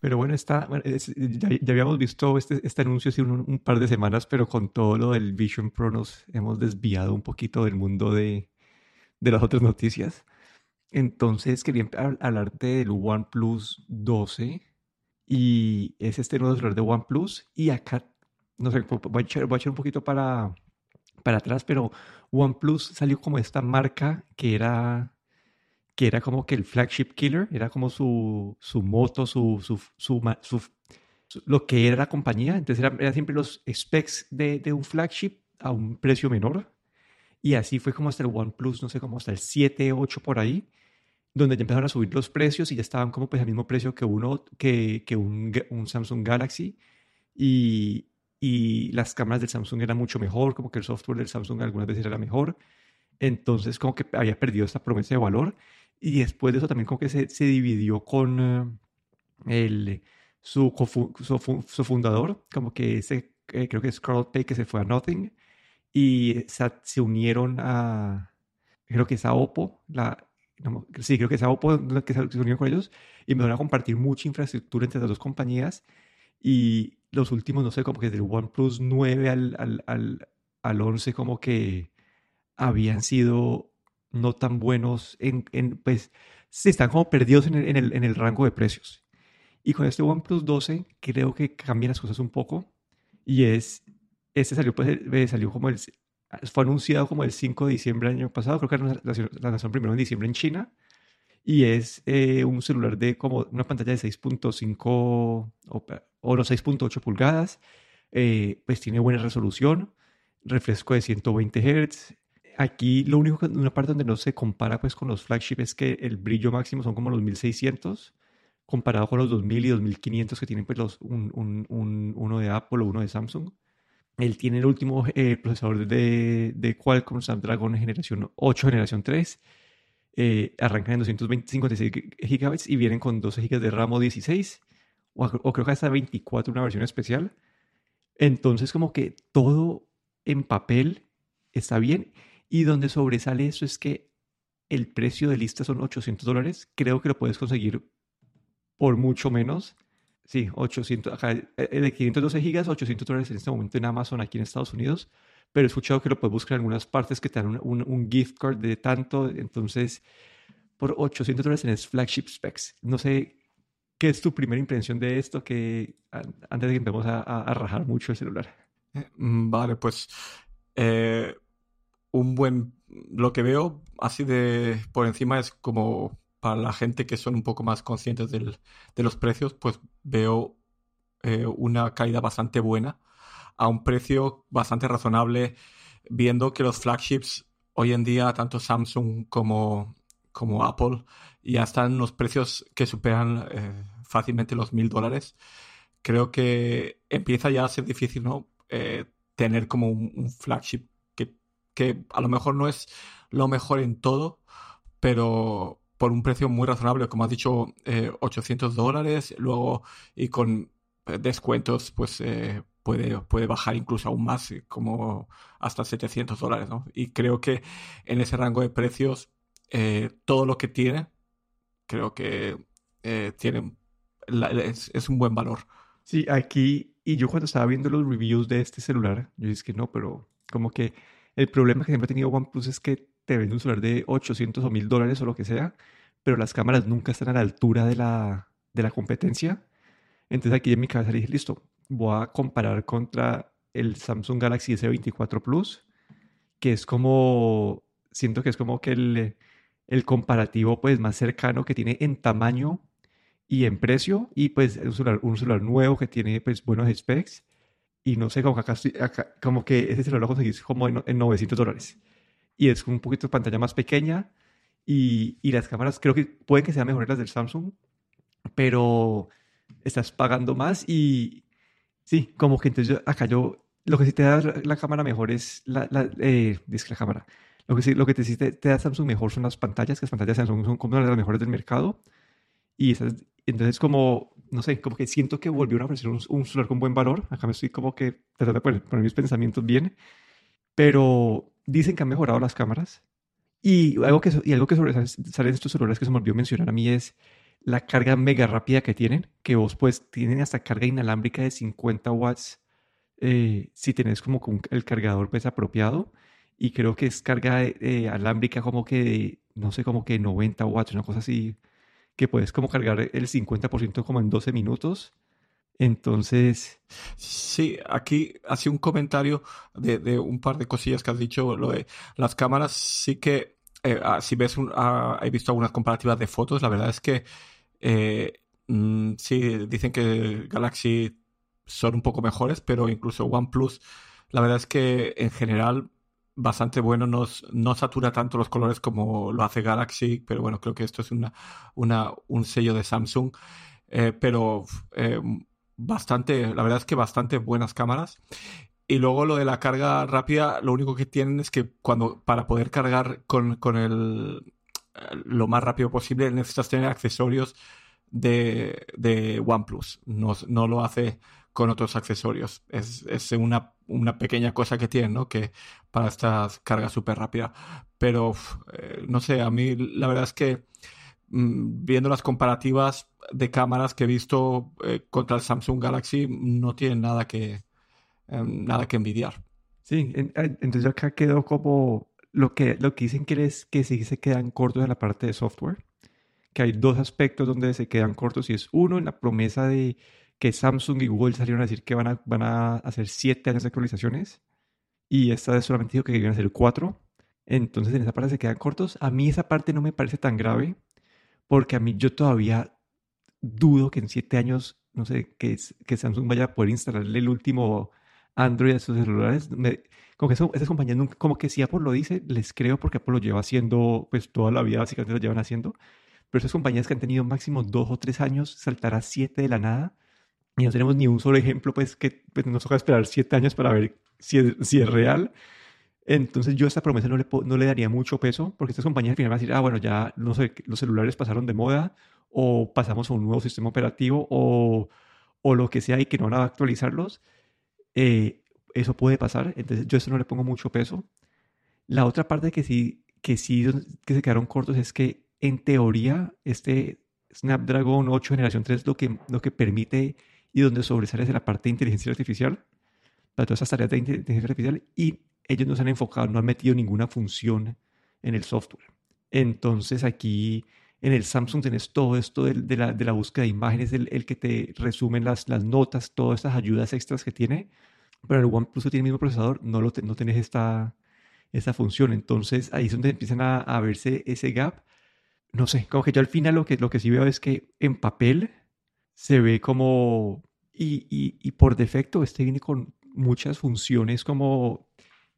Pero bueno, está, ya, habíamos visto este, este anuncio hace un, par de semanas, pero con todo lo del Vision Pro nos hemos desviado un poquito del mundo de, de las otras noticias. Entonces quería hablarte del OnePlus 12 y es este nuevo celular de OnePlus y acá, no sé, voy a echar, voy a echar un poquito para, para atrás, pero OnePlus salió como esta marca que era que era como que el flagship killer, era como su, su moto, su, su, su, lo que era la compañía. Entonces era, era siempre los specs de, de, un flagship a un precio menor. Y así fue como hasta el OnePlus, no sé, como hasta el 7, 8 por ahí, donde ya empezaron a subir los precios y ya estaban como pues al mismo precio que uno, que, que un, un Samsung Galaxy. Y, y las cámaras del Samsung eran mucho mejor, como que el software del Samsung algunas veces era mejor. Entonces como que había perdido esta promesa de valor y después de eso también como que se, se dividió con eh, el, su, su, fundador, como que ese, eh, creo que es Carl Pay, que se fue a Nothing, y se, se unieron a, creo que es a Oppo, la, sí, creo que es a Oppo que se, unieron con ellos, y empezaron a compartir mucha infraestructura entre las dos compañías, y los últimos, no sé, como que del OnePlus 9 al, al, al, al 11, como que habían sido no tan buenos, en, pues se están como perdidos en el, en, el, en el, rango de precios. Y con este OnePlus 12 creo que cambian las cosas un poco. Y es, este salió, pues, eh, salió como el, fue anunciado como el 5 de diciembre del año pasado, creo que la lanzaron primero en diciembre en China. Y es eh, un celular de como una pantalla de 6.5 o, o no 6.8 pulgadas, eh, pues tiene buena resolución, refresco de 120 Hz, Aquí lo único, que una parte donde no se compara pues con los flagship es que el brillo máximo son como los 1600 comparado con los 2000 y 2500 que tienen pues los, un, un, uno de Apple o uno de Samsung. Él tiene el último eh, procesador de, de, Qualcomm Snapdragon generación 8, generación 3. Eh, arrancan en 256 GB y vienen con 12 GB de RAM o 16 o, o creo que hasta 24 una versión especial. Entonces como que todo en papel está bien y donde sobresale eso es que el precio de lista son 800 dólares. Creo que lo puedes conseguir por mucho menos. Sí, 800, acá, el de 512 gigas, 800 dólares en este momento en Amazon aquí en Estados Unidos. Pero he escuchado que lo puedes buscar en algunas partes que te dan un, un, gift card de tanto. Entonces, por 800 dólares en flagship specs. No sé qué es tu primera impresión de esto, que antes de que empecemos a, a, rajar mucho el celular. Eh, mm, vale, pues eh, un buen, lo que veo así de por encima es como para la gente que son un poco más conscientes del, de los precios, pues veo eh, una caída bastante buena a un precio bastante razonable, viendo que los flagships hoy en día, tanto Samsung como, como Apple, ya están unos precios que superan eh, fácilmente los mil dólares. Creo que empieza ya a ser difícil, ¿no? Eh, tener como un flagship que a lo mejor no es lo mejor en todo, pero por un precio muy razonable, como has dicho, 800 eh, dólares, luego y con eh, descuentos, pues eh, puede, puede bajar incluso aún más, como hasta 700 dólares, ¿no? Y creo que en ese rango de precios, todo lo que tiene, creo que tiene, es, es, un buen valor. Sí, aquí, y yo cuando estaba viendo los reviews de este celular, yo dije que no, pero como que el problema que siempre ha tenido OnePlus es que te vende un celular de 800 o 1000 dólares o lo que sea, pero las cámaras nunca están a la altura de la, de la competencia. Entonces aquí en mi cabeza dije, listo, voy a comparar contra el Samsung Galaxy S24 Plus, que es como, siento que es como que el, el comparativo pues más cercano que tiene en tamaño y en precio, y pues un celular, un celular nuevo que tiene pues buenos specs y no sé, como que acá, como que ese celular lo conseguís como en, 900 dólares. Y es un poquito de pantalla más pequeña y, y, las cámaras creo que pueden que sean mejores las del Samsung, pero estás pagando más y sí, como que entonces acá yo, lo que sí te da la, cámara mejor es la, la, eh, la cámara. Lo que sí, lo que te, te, te, da Samsung mejor son las pantallas, que las pantallas Samsung son como las mejores del mercado. Y esas, entonces como no sé, como que siento que volvió a ofrecer un, un, celular con buen valor. Acá me estoy como que tratando de poner, mis pensamientos bien. Pero dicen que han mejorado las cámaras. Y algo que, y algo que sobresale de estos celulares que se me olvidó mencionar a mí es la carga mega rápida que tienen, que vos pues tienen hasta carga inalámbrica de 50 watts eh, si tenés como el cargador pues apropiado y creo que es carga eh, alámbrica como que de, no sé, como que 90 watts, una cosa así, que puedes como cargar el 50% como en 12 minutos. Entonces... Sí, aquí hacía un comentario de, un par de cosillas que has dicho. Lo de las cámaras sí que, eh, ah, si ves, un, ah, he visto algunas comparativas de fotos, la verdad es que eh, mm, sí, dicen que Galaxy son un poco mejores, pero incluso OnePlus, la verdad es que en general bastante bueno, no, no satura tanto los colores como lo hace Galaxy, pero bueno, creo que esto es una, una un sello de Samsung, eh, pero eh, bastante, la verdad es que bastante buenas cámaras. Y luego lo de la carga rápida, lo único que tienen es que cuando para poder cargar con, con el lo más rápido posible necesitas tener accesorios de, de OnePlus. No, no lo hace con otros accesorios. Es, es una, una, pequeña cosa que tiene, ¿no? Que para estas cargas súper rápida. Pero, eh, no sé, a mí la verdad es que mm, viendo las comparativas de cámaras que he visto eh, contra el Samsung Galaxy, no tienen nada que, em, nada que envidiar. Sí, entonces acá quedó como lo que, lo que dicen que es que sí se quedan cortos en la parte de software, que hay dos aspectos donde se quedan cortos y es uno en la promesa de que Samsung y Google salieron a decir que van a, van a hacer siete años de actualizaciones y esta vez solamente dijo que iban a hacer cuatro. Entonces en esa parte se quedan cortos. A mí esa parte no me parece tan grave porque a mí yo todavía dudo que en siete años, no sé, que, que Samsung vaya a poder instalarle el último Android a sus celulares. como que esas compañías, como que si Apple lo dice, les creo porque Apple lo lleva haciendo pues toda la vida, básicamente lo llevan haciendo. Pero esas compañías que han tenido máximo dos o tres años, saltar a siete de la nada y no tenemos ni un solo ejemplo, pues que pues, nos toca esperar siete años para ver si es, si es real. Entonces yo a esta promesa no le, no le daría mucho peso, porque estas compañías al final van a decir, ah, bueno, ya no sé, los celulares pasaron de moda, o pasamos a un nuevo sistema operativo, o, o lo que sea, y que no van a actualizarlos. Eh, eso puede pasar, entonces yo a eso no le pongo mucho peso. La otra parte que sí, que sí que se quedaron cortos es que en teoría este Snapdragon 8 generación 3 lo que, lo que permite y donde sobresale es la parte de inteligencia artificial, para todas esas tareas de inteligencia artificial, y ellos no se han enfocado, no han metido ninguna función en el software. Entonces aquí en el Samsung tenés todo esto de, la, de la, búsqueda de imágenes, el, que te resumen las, las notas, todas estas ayudas extras que tiene, pero el OnePlus tiene el mismo procesador no, lo no tenés esta, esta función. Entonces ahí es donde empiezan a, a, verse ese gap. No sé, como que yo al final lo que, lo que sí veo es que en papel se ve como y, y, por defecto, este viene con muchas funciones como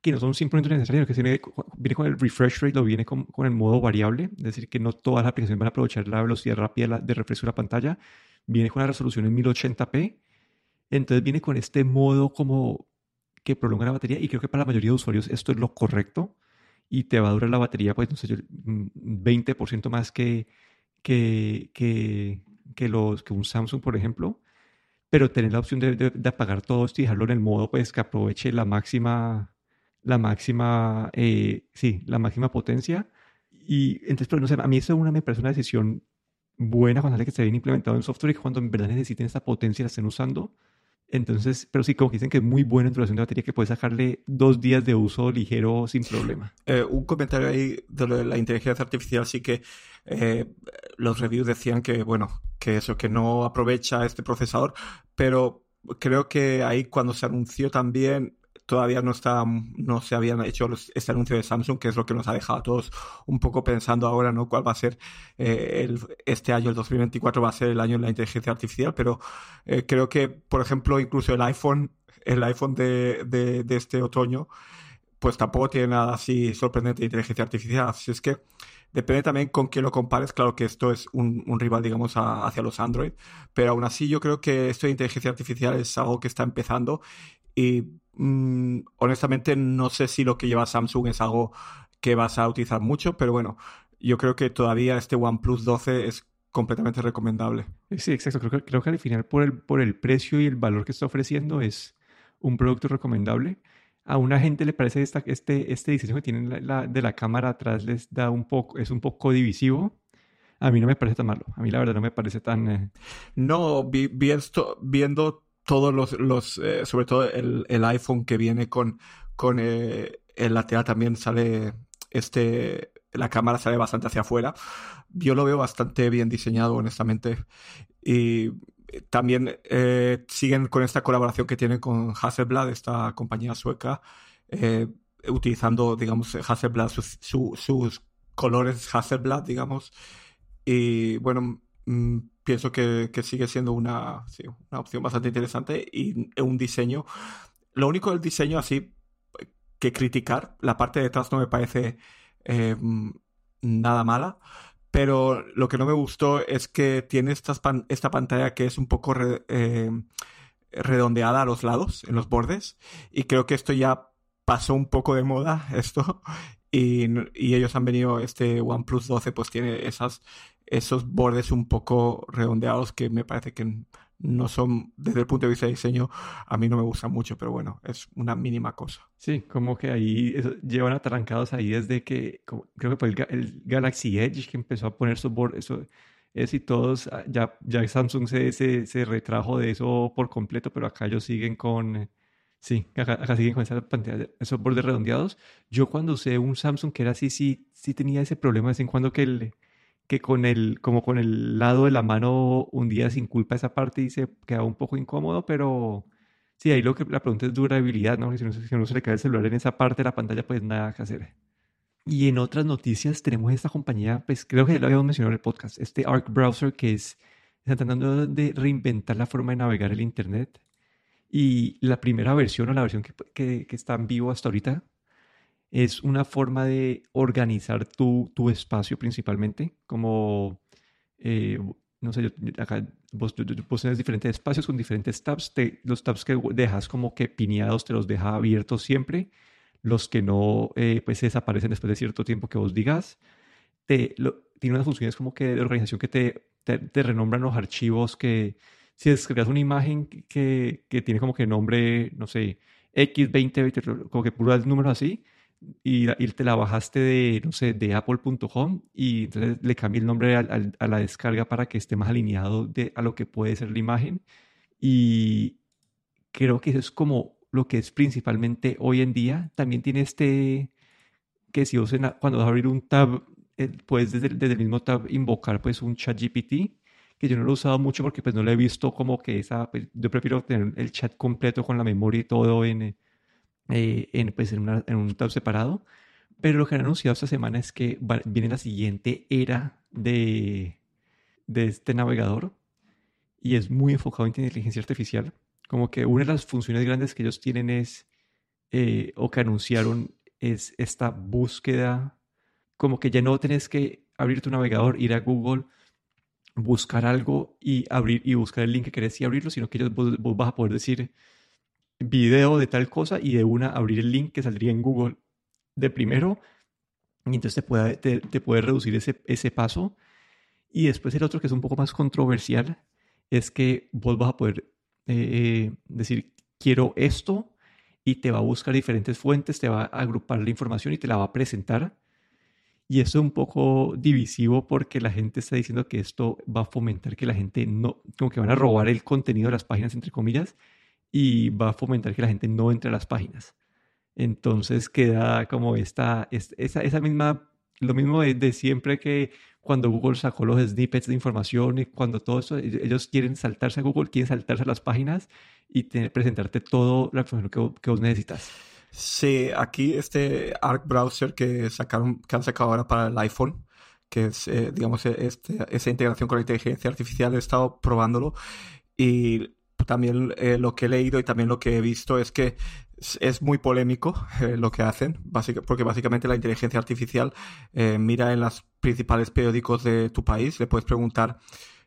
que no son simplemente necesarias, que viene, viene con el refresh rate, lo viene con, con, el modo variable, es decir, que no todas las aplicaciones van a aprovechar la velocidad rápida de refresco de la pantalla, viene con la resolución en 1080p, entonces viene con este modo como que prolonga la batería y creo que para la mayoría de usuarios esto es lo correcto y te va a durar la batería, pues no sé, 20% más que, que, que, que, los, que un Samsung, por ejemplo pero tener la opción de, de, apagar todo esto y dejarlo en el modo pues que aproveche la máxima, la máxima, eh, sí, la máxima potencia. Y entonces, pero no sé, a mí eso una, me parece una decisión buena cuando que se bien implementado en software y cuando en verdad necesiten esta potencia la estén usando. Entonces, pero sí, como dicen que es muy buena en duración de batería, que puede sacarle dos días de uso ligero sin problema. Eh, un comentario ahí de la inteligencia artificial, sí que eh, los reviews decían que, bueno, que eso, que no aprovecha este procesador, pero creo que ahí cuando se anunció también todavía no está, no se habían hecho este anuncio de Samsung, que es lo que nos ha dejado a todos un poco pensando ahora, ¿no? ¿Cuál va a ser eh, el, este año, el 2024 va a ser el año de la inteligencia artificial? Pero eh, creo que, por ejemplo, incluso el iPhone, el iPhone de, de este otoño, pues tampoco tiene nada así sorprendente de inteligencia artificial. Así es que Depende también con quién lo compares. Claro que esto es un, rival, digamos, hacia los Android. Pero aún así yo creo que esto de inteligencia artificial es algo que está empezando. Y mm, honestamente no sé si lo que lleva Samsung es algo que vas a utilizar mucho. Pero bueno, yo creo que todavía este OnePlus 12 es completamente recomendable. Sí, exacto. Creo que, creo que al final por el, por el precio y el valor que está ofreciendo es un producto recomendable a una gente le parece esta, este, este diseño que tienen de la cámara atrás les da un poco, es un poco divisivo. a mí no me parece tan malo. A mí la verdad no me parece tan... Eh, no, vi, viendo todos los, los eh, sobre todo el, el, iPhone que viene con, con eh, el lateral también sale, este, la cámara sale bastante hacia afuera. Yo lo veo bastante bien diseñado, honestamente. Y también siguen con esta colaboración que tienen con Hasselblad, esta compañía sueca, utilizando, digamos, Hasselblad, sus, colores Hasselblad, digamos, y bueno, mm, pienso que, sigue siendo una, una opción bastante interesante y un diseño. Lo único del diseño así que criticar, la parte de detrás no me parece eh, nada mala, pero lo que no me gustó es que tiene esta, pantalla que es un poco eh, redondeada a los lados, en los bordes, y creo que esto ya pasó un poco de moda, esto, y, ellos han venido, este OnePlus 12 pues tiene esos bordes un poco redondeados que me parece que no son, desde el punto de vista de diseño, a mí no me gustan mucho, pero bueno, es una mínima cosa. Sí, como que ahí llevan atrancados ahí desde que, creo que fue el, Galaxy Edge que empezó a poner sus bordes, eso, es y todos, ah, ya, Samsung se, se, retrajo de eso por completo, pero acá ellos siguen con, sí, acá, siguen con esa pantalla, esos bordes redondeados. Yo cuando usé un Samsung que era así, sí, sí tenía ese problema de vez en cuando que el que con el, como con el lado de la mano hundida sin culpa esa parte y se quedaba un poco incómodo, pero sí, ahí lo que la pregunta es durabilidad, ¿no? si no, si se le cae el celular en esa parte de la pantalla, pues nada que hacer. Y en otras noticias tenemos esta compañía, pues creo que ya lo habíamos mencionado en el podcast, este Arc Browser que es, está tratando de reinventar la forma de navegar el Internet. Y la primera versión o la versión que, que, que está en vivo hasta ahorita es una forma de organizar tu, tu espacio principalmente, como, eh, no sé, acá vos, tienes diferentes espacios con diferentes tabs, los tabs que dejas como que pineados te los deja abiertos siempre, los que no, eh, pues desaparecen después de cierto tiempo que vos digas. Te, tiene unas funciones como que de organización que te, te, renombran los archivos que si descargas una imagen que, que tiene como que nombre, no sé, X20, como que puros números así, y, te la bajaste de, no sé, de apple.com y entonces le cambié el nombre a, la descarga para que esté más alineado de, a lo que puede ser la imagen. Y creo que eso es como lo que es principalmente hoy en día. También tiene este, que si vos cuando vas a abrir un tab, eh, puedes desde, desde, el mismo tab invocar pues un chat GPT, que yo no lo he usado mucho porque pues no lo he visto como que esa, pues, yo prefiero tener el chat completo con la memoria y todo en eh, en, pues en, un tab separado. Pero lo que han anunciado esta semana es que viene la siguiente era de, de este navegador y es muy enfocado en inteligencia artificial. Como que una de las funciones grandes que ellos tienen es, eh, o que anunciaron, es esta búsqueda, como que ya no tenés que abrir tu navegador, ir a Google, buscar algo y abrir y buscar el link que querés y abrirlo, sino que ellos, vos vas a poder decir, video de tal cosa y de una abrir el link que saldría en Google de primero. Y entonces te puede, te, puede reducir ese, ese paso. Y después el otro que es un poco más controversial es que vos vas a poder eh, decir, quiero esto y te va a buscar diferentes fuentes, te va a agrupar la información y te la va a presentar. Y eso es un poco divisivo porque la gente está diciendo que esto va a fomentar que la gente no, como que van a robar el contenido de las páginas, entre comillas, y va a fomentar que la gente no entre a las páginas. Entonces queda como esta, esa, esa misma, lo mismo de, siempre que cuando Google sacó los snippets de información y cuando todo eso, e, ellos quieren saltarse a Google, quieren saltarse a las páginas y presentarte todo la información que, que, vos necesitas. Sí, aquí este Arc Browser que sacaron, que han sacado ahora para el iPhone, que es, eh, digamos, este, esa integración con la inteligencia artificial, he estado probándolo y también eh, lo que he leído y también lo que he visto es que es muy polémico eh, lo que hacen, porque básicamente la inteligencia artificial eh, mira en los principales periódicos de tu país, le puedes preguntar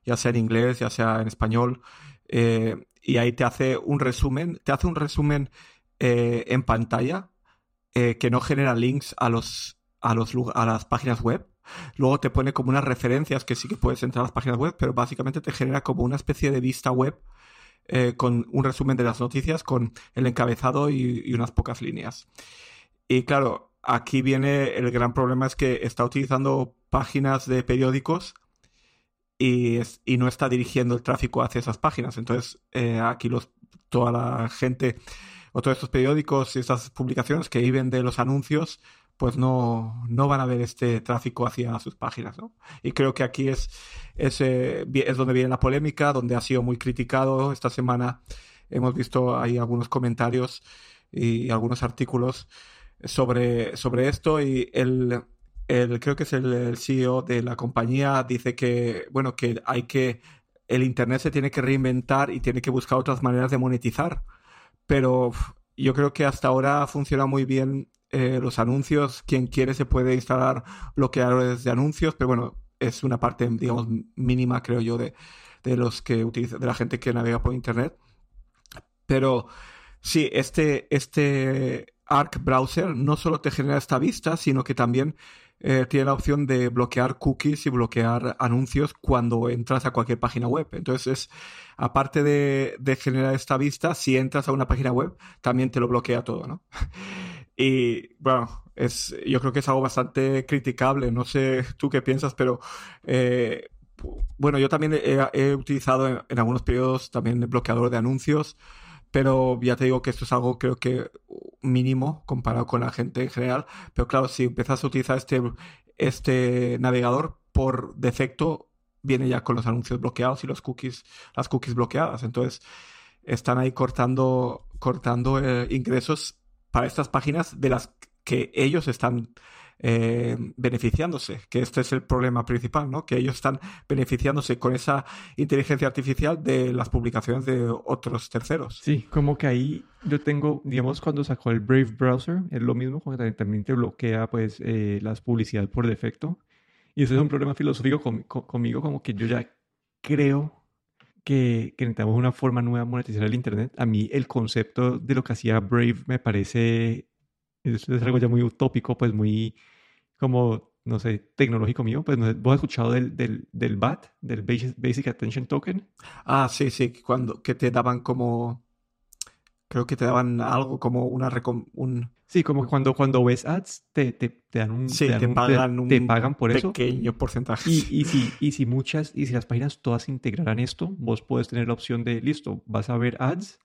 ya sea en inglés, ya sea en español, y ahí te hace un resumen, te hace un resumen en pantalla que no genera links a los, a los a las páginas web. Luego te pone como unas referencias que sí que puedes entrar a las páginas web, pero básicamente te genera como una especie de vista web eh, con un resumen de las noticias, con el encabezado y, unas pocas líneas. Y claro, aquí viene el gran problema es que está utilizando páginas de periódicos y, no está dirigiendo el tráfico hacia esas páginas. Entonces, eh, aquí los, toda la gente o todos estos periódicos y estas publicaciones que viven de los anuncios, pues no, no van a ver este tráfico hacia sus páginas. ¿no? Y creo que aquí es, es, eh, es donde viene la polémica, donde ha sido muy criticado. Esta semana hemos visto ahí algunos comentarios y algunos artículos sobre, sobre esto y el, el creo que es el, CEO de la compañía dice que bueno que hay que el internet se tiene que reinventar y tiene que buscar otras maneras de monetizar pero yo creo que hasta ahora funciona muy bien eh, los anuncios quien quiere se puede instalar bloqueadores de anuncios pero bueno es una parte digamos mínima creo yo de, de los que utiliza de la gente que navega por internet pero sí este este Arc Browser no solo te genera esta vista, sino que también eh, tiene la opción de bloquear cookies y bloquear anuncios cuando entras a cualquier página web. Entonces, aparte de, generar esta vista, si entras a una página web, también te lo bloquea todo, ¿no? Y bueno, es, yo creo que es algo bastante criticable. No sé tú qué piensas, pero eh, bueno, yo también he, utilizado en, en, algunos periodos también el bloqueador de anuncios pero ya te digo que esto es algo creo que mínimo comparado con la gente en general. Pero claro, si empiezas a utilizar este, este navegador por defecto, viene ya con los anuncios bloqueados y los cookies, las cookies bloqueadas. Entonces, están ahí cortando, cortando eh, ingresos para estas páginas de las que ellos están eh, beneficiándose, que este es el problema principal, ¿no? Que ellos están beneficiándose con esa inteligencia artificial de las publicaciones de otros terceros. Sí, como que ahí yo tengo, digamos, cuando sacó el Brave Browser, es lo mismo, como también te bloquea, pues, eh, las publicidades por defecto. Y eso es un problema filosófico conmigo, como que yo ya creo que, que, necesitamos una forma nueva de monetizar el Internet. A mí el concepto de lo que hacía Brave me parece, es algo ya muy utópico, pues muy como, no sé, tecnológico mío, pues vos has escuchado del, del, del BAT, del Basic Attention Token. Ah, sí, sí, cuando, que te daban como, creo que te daban algo como una, un... Sí, como cuando, cuando ves ads, te, te, te dan un... Sí, te, pagan un te pagan por eso. pequeño porcentaje. Y, y, si, y si muchas, y si las páginas todas integraran esto, vos puedes tener la opción de, listo, vas a ver ads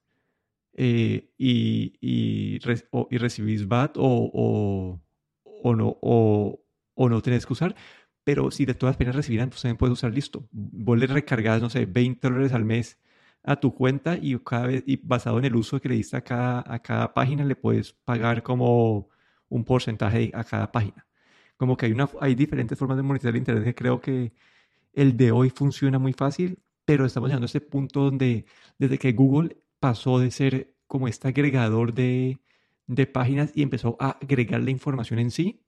eh, y, y, y recibís BAT o, o o no, o, o no tenés que usar. Pero si de todas penas recibirán, pues también puedes usar listo. Vos le recargas, no sé, 20 dólares al mes a tu cuenta y cada vez, y basado en el uso que le diste a cada, a cada página, le puedes pagar como un porcentaje a cada página. Como que hay, una, hay diferentes formas de monetizar el Internet que creo que el de hoy funciona muy fácil, pero estamos llegando a ese punto donde desde que Google pasó de ser como este agregador de, de páginas y empezó a agregar la información en sí,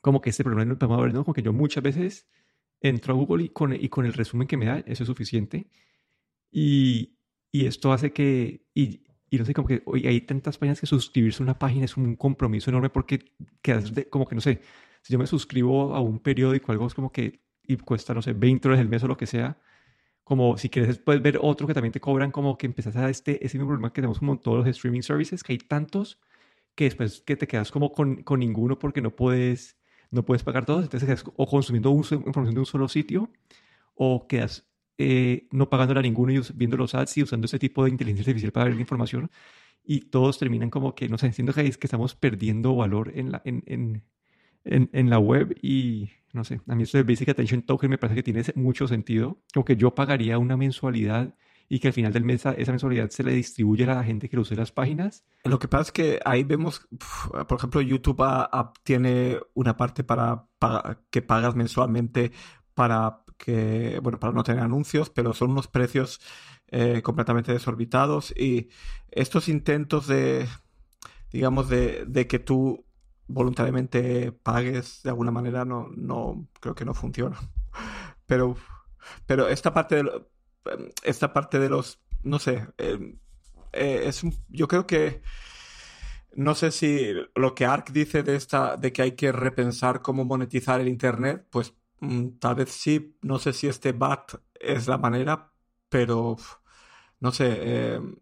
como que este problema lo podemos ver, ¿no? Como que yo muchas veces entro a Google y con, y con el resumen que me da, eso es suficiente. Y, y esto hace que, y, y, no sé, como que hoy hay tantas páginas que suscribirse a una página es un compromiso enorme porque quedas de, como que, no sé, si yo me suscribo a un periódico, algo es como que, y cuesta, no sé, 20 dólares el mes o lo que sea, como si quieres puedes ver otro que también te cobran, como que empezás a este, ese mismo problema que tenemos como todos los streaming services, que hay tantos que después que te quedas como con, con ninguno porque no puedes, no puedes pagar todos, entonces quedas o consumiendo información de un solo sitio o quedas eh, no pagándole a ninguno y viendo los ads y usando ese tipo de inteligencia artificial para ver la información y todos terminan como que, no sé, siento que, es que estamos perdiendo valor en la, en, en, en, en la web y no sé, a mí esto de Basic Attention Token me parece que tiene mucho sentido, como que yo pagaría una mensualidad y que al final del mes esa mensualidad se le distribuye a la gente que lo use las páginas. Lo que pasa es que ahí vemos, por ejemplo, YouTube tiene una parte para, que pagas mensualmente para que, bueno, para no tener anuncios, pero son unos precios eh, completamente desorbitados y estos intentos de, digamos, de, de que tú voluntariamente pagues de alguna manera no, no creo que no funciona. Pero, pero esta parte de, esta parte de los, no sé, em, eh, es yo creo que no sé si lo que Ark dice de esta, de que hay que repensar cómo monetizar el internet, pues tal vez sí, no sé si este BAT es la manera, pero no sé, em,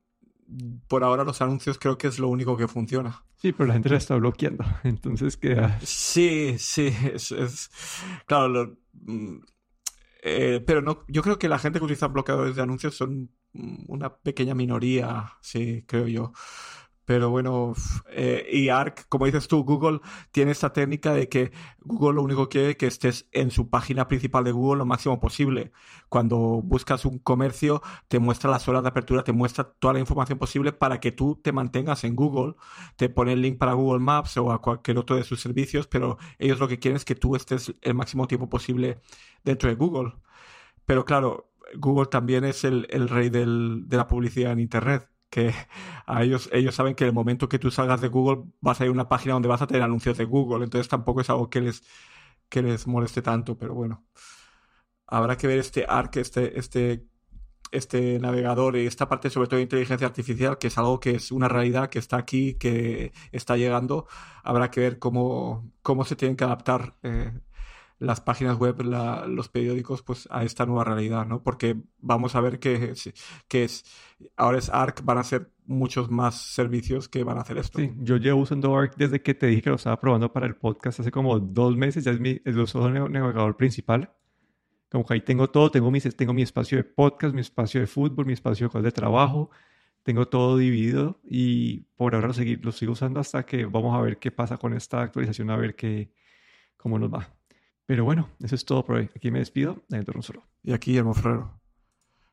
por ahora los anuncios creo que es lo único que funciona. Sí, pero la gente la está bloqueando, entonces queda... Sí, sí, es, claro, lo, mm, Eh, pero no, yo creo que la gente que utiliza bloqueadores de anuncios son una pequeña minoría, sí, creo yo. Pero bueno, eh, y ARC, como dices tú, Google tiene esta técnica de que Google lo único que quiere es que estés en su página principal de Google lo máximo posible. Cuando buscas un comercio, te muestra las horas de apertura, te muestra toda la información posible para que tú te mantengas en Google. Te pone el link para Google Maps o a cualquier otro de sus servicios, pero ellos lo que quieren es que tú estés el máximo tiempo posible dentro de Google. Pero claro, Google también es el, rey de la publicidad en Internet que a ellos, ellos saben que el momento que tú salgas de Google vas a ir a una página donde vas a tener anuncios de Google, entonces tampoco es algo que les, que les moleste tanto, pero bueno. Habrá que ver este ARC, este, este, este navegador y esta parte sobre todo de inteligencia artificial, que es algo que es una realidad, que está aquí, que está llegando. Habrá que ver cómo, cómo se tienen que adaptar eh, las páginas web, los periódicos, pues a esta nueva realidad, ¿no? Porque vamos a ver que, que es, ahora es ARC, van a ser muchos más servicios que van a hacer esto. Sí, yo llevo usando ARC desde que te dije que lo estaba probando para el podcast hace como dos meses, ya es mi el navegador principal. Como que ahí tengo todo, tengo mi, tengo mi espacio de podcast, mi espacio de fútbol, mi espacio de trabajo, tengo todo dividido y por ahora lo, seguir, lo sigo usando hasta que vamos a ver qué pasa con esta actualización, a ver qué, cómo nos va. Pero bueno, eso es todo por hoy. Aquí me despido, Daniel solo Y aquí, Guillermo Ferrero.